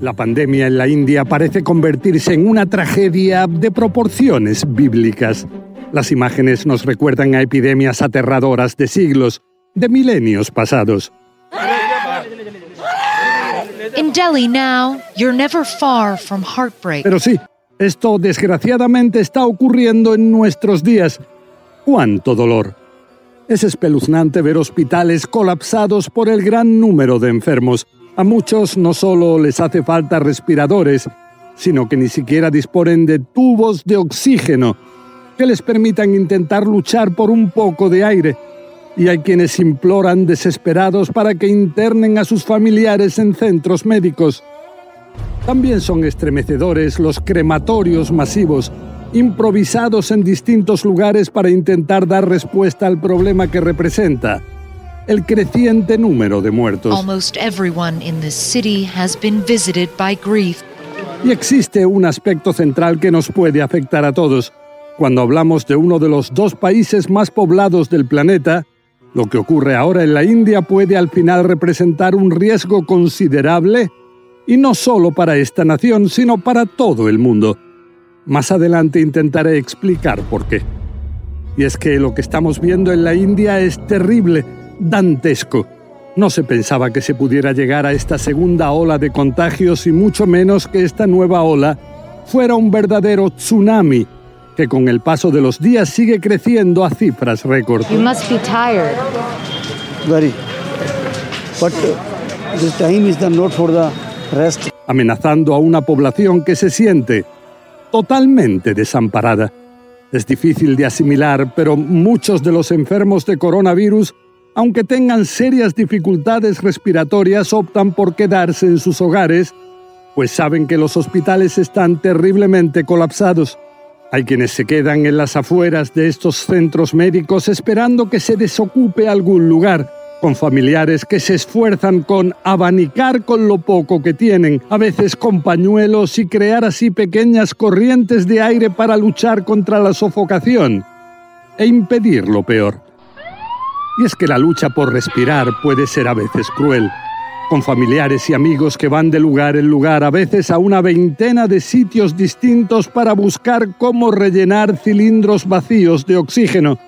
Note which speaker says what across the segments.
Speaker 1: La pandemia en la India parece convertirse en una tragedia de proporciones bíblicas. Las imágenes nos recuerdan a epidemias aterradoras de siglos, de milenios pasados.
Speaker 2: In Delhi now, you're never far from heartbreak.
Speaker 1: Pero sí, esto desgraciadamente está ocurriendo en nuestros días. ¡Cuánto dolor! Es espeluznante ver hospitales colapsados por el gran número de enfermos. A muchos no solo les hace falta respiradores, sino que ni siquiera disponen de tubos de oxígeno que les permitan intentar luchar por un poco de aire. Y hay quienes imploran desesperados para que internen a sus familiares en centros médicos. También son estremecedores los crematorios masivos, improvisados en distintos lugares para intentar dar respuesta al problema que representa el creciente número de muertos.
Speaker 2: Almost everyone in this city has been visited by grief.
Speaker 1: Y existe un aspecto central que nos puede afectar a todos. Cuando hablamos de uno de los dos países más poblados del planeta, lo que ocurre ahora en la India puede al final representar un riesgo considerable, y no solo para esta nación, sino para todo el mundo. Más adelante intentaré explicar por qué. Y es que lo que estamos viendo en la India es terrible, dantesco. No se pensaba que se pudiera llegar a esta segunda ola de contagios y mucho menos que esta nueva ola fuera un verdadero tsunami que con el paso de los días sigue creciendo a cifras récord.
Speaker 3: You must be tired.
Speaker 4: Very. But this time is the not for the rest.
Speaker 1: amenazando a una población que se siente totalmente desamparada. Es difícil de asimilar, pero muchos de los enfermos de coronavirus, aunque tengan serias dificultades respiratorias, optan por quedarse en sus hogares, pues saben que los hospitales están terriblemente colapsados. Hay quienes se quedan en las afueras de estos centros médicos esperando que se desocupe algún lugar, con familiares que se esfuerzan con abanicar con lo poco que tienen, a veces con pañuelos y crear así pequeñas corrientes de aire para luchar contra la sofocación e impedir lo peor. Y es que la lucha por respirar puede ser a veces cruel, con familiares y amigos que van de lugar en lugar, a veces a una veintena de sitios distintos para buscar cómo rellenar cilindros vacíos de oxígeno.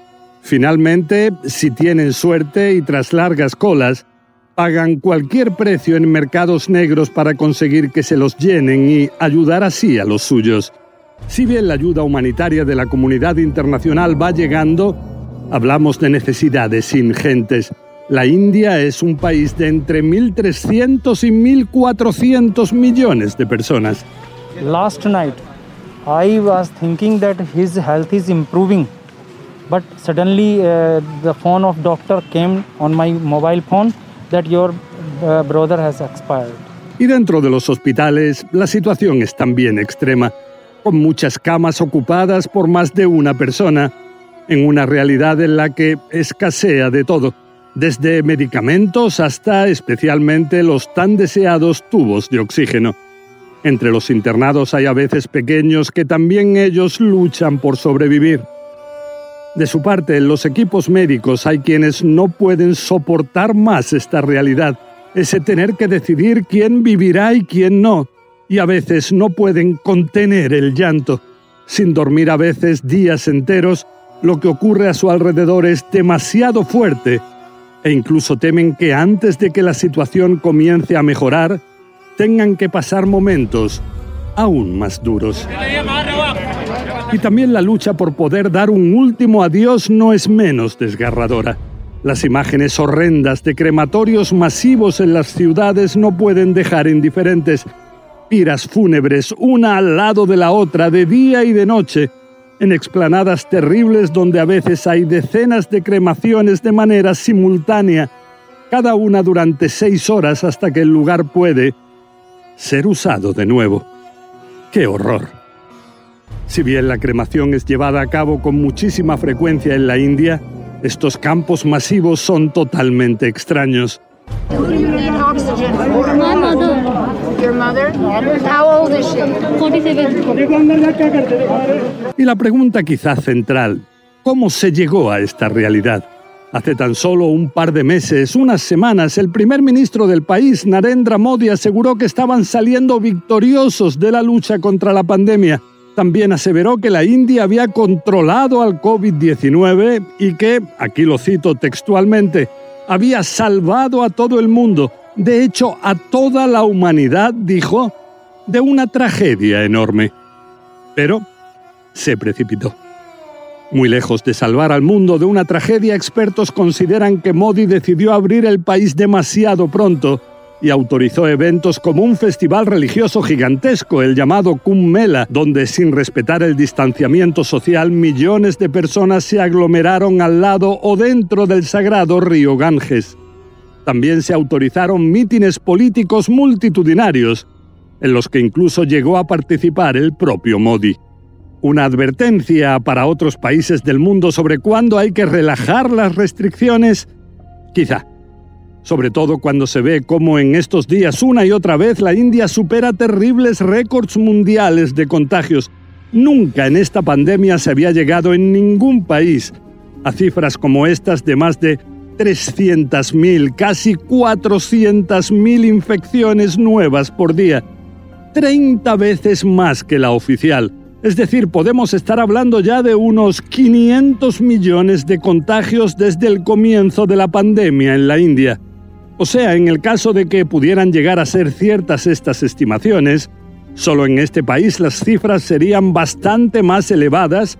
Speaker 1: Finalmente, si tienen suerte y tras largas colas, pagan cualquier precio en mercados negros para conseguir que se los llenen y ayudar así a los suyos. Si bien la ayuda humanitaria de la comunidad internacional va llegando, hablamos de necesidades ingentes. La India es un país de entre 1.300 y 1.400 millones de personas.
Speaker 5: Last night, I was thinking that his health is improving, but suddenly uh, the phone of doctor came on my mobile phone that your uh, brother has expired.
Speaker 1: Y dentro de los hospitales, la situación es también extrema, con muchas camas ocupadas por más de una persona, en una realidad en la que escasea de todo desde medicamentos hasta especialmente los tan deseados tubos de oxígeno. Entre los internados hay a veces pequeños que también ellos luchan por sobrevivir. De su parte, en los equipos médicos hay quienes no pueden soportar más esta realidad, ese tener que decidir quién vivirá y quién no, y a veces no pueden contener el llanto. Sin dormir a veces días enteros, lo que ocurre a su alrededor es demasiado fuerte E incluso temen que antes de que la situación comience a mejorar, tengan que pasar momentos aún más duros. Y también la lucha por poder dar un último adiós no es menos desgarradora. Las imágenes horrendas de crematorios masivos en las ciudades no pueden dejar indiferentes. Piras fúnebres, una al lado de la otra, de día y de noche, en explanadas terribles donde a veces hay decenas de cremaciones de manera simultánea, cada una durante seis horas hasta que el lugar puede ser usado de nuevo. ¡Qué horror! Si bien la cremación es llevada a cabo con muchísima frecuencia en la India, estos campos masivos son totalmente extraños. Y la pregunta quizás central, ¿cómo se llegó a esta realidad? Hace tan solo un par de meses, unas semanas, el primer ministro del país, Narendra Modi, aseguró que estaban saliendo victoriosos de la lucha contra la pandemia. También aseveró que la India había controlado al COVID-19 y que, aquí lo cito textualmente, había salvado a todo el mundo, de hecho a toda la humanidad, dijo, de una tragedia enorme. Pero se precipitó. Muy lejos de salvar al mundo de una tragedia, expertos consideran que Modi decidió abrir el país demasiado pronto y autorizó eventos como un festival religioso gigantesco, el llamado Kumbh Mela, donde sin respetar el distanciamiento social millones de personas se aglomeraron al lado o dentro del sagrado río Ganges. También se autorizaron mítines políticos multitudinarios, en los que incluso llegó a participar el propio Modi. Una advertencia para otros países del mundo sobre cuándo hay que relajar las restricciones, quizá sobre todo cuando se ve cómo en estos días una y otra vez la India supera terribles récords mundiales de contagios. Nunca en esta pandemia se había llegado en ningún país a cifras como estas de más de 300.000, casi 400.000 infecciones nuevas por día, 30 veces más que la oficial. Es decir, podemos estar hablando ya de unos 500 millones de contagios desde el comienzo de la pandemia en la India. O sea, en el caso de que pudieran llegar a ser ciertas estas estimaciones, solo en este país las cifras serían bastante más elevadas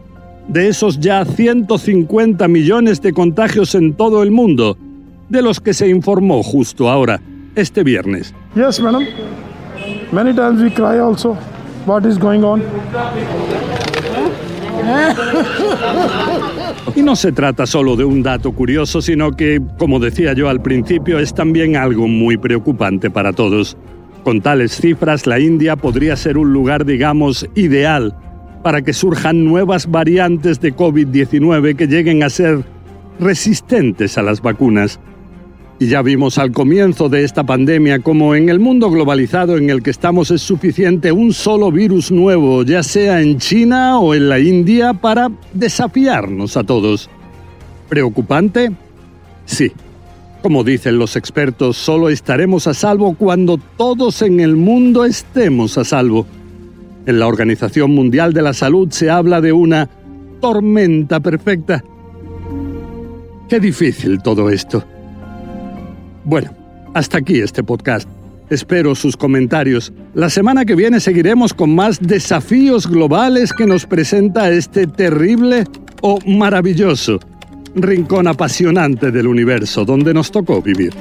Speaker 1: de esos ya 150 millones de contagios en todo el mundo, de los que se informó justo ahora, este viernes.
Speaker 3: Yes, madam. Many times we cry also. What is going on?
Speaker 1: Y no se trata solo de un dato curioso, sino que, como decía yo al principio, es también algo muy preocupante para todos. Con tales cifras, la India podría ser un lugar, digamos, ideal para que surjan nuevas variantes de COVID-19 que lleguen a ser resistentes a las vacunas. Y ya vimos al comienzo de esta pandemia como en el mundo globalizado en el que estamos es suficiente un solo virus nuevo, ya sea en China o en la India, para desafiarnos a todos. ¿Preocupante? Sí. Como dicen los expertos, solo estaremos a salvo cuando todos en el mundo estemos a salvo. En la Organización Mundial de la Salud se habla de una tormenta perfecta. Qué difícil todo esto. Bueno, hasta aquí este podcast. Espero sus comentarios. La semana que viene seguiremos con más desafíos globales que nos presenta este terrible o maravilloso rincón apasionante del universo donde nos tocó vivir.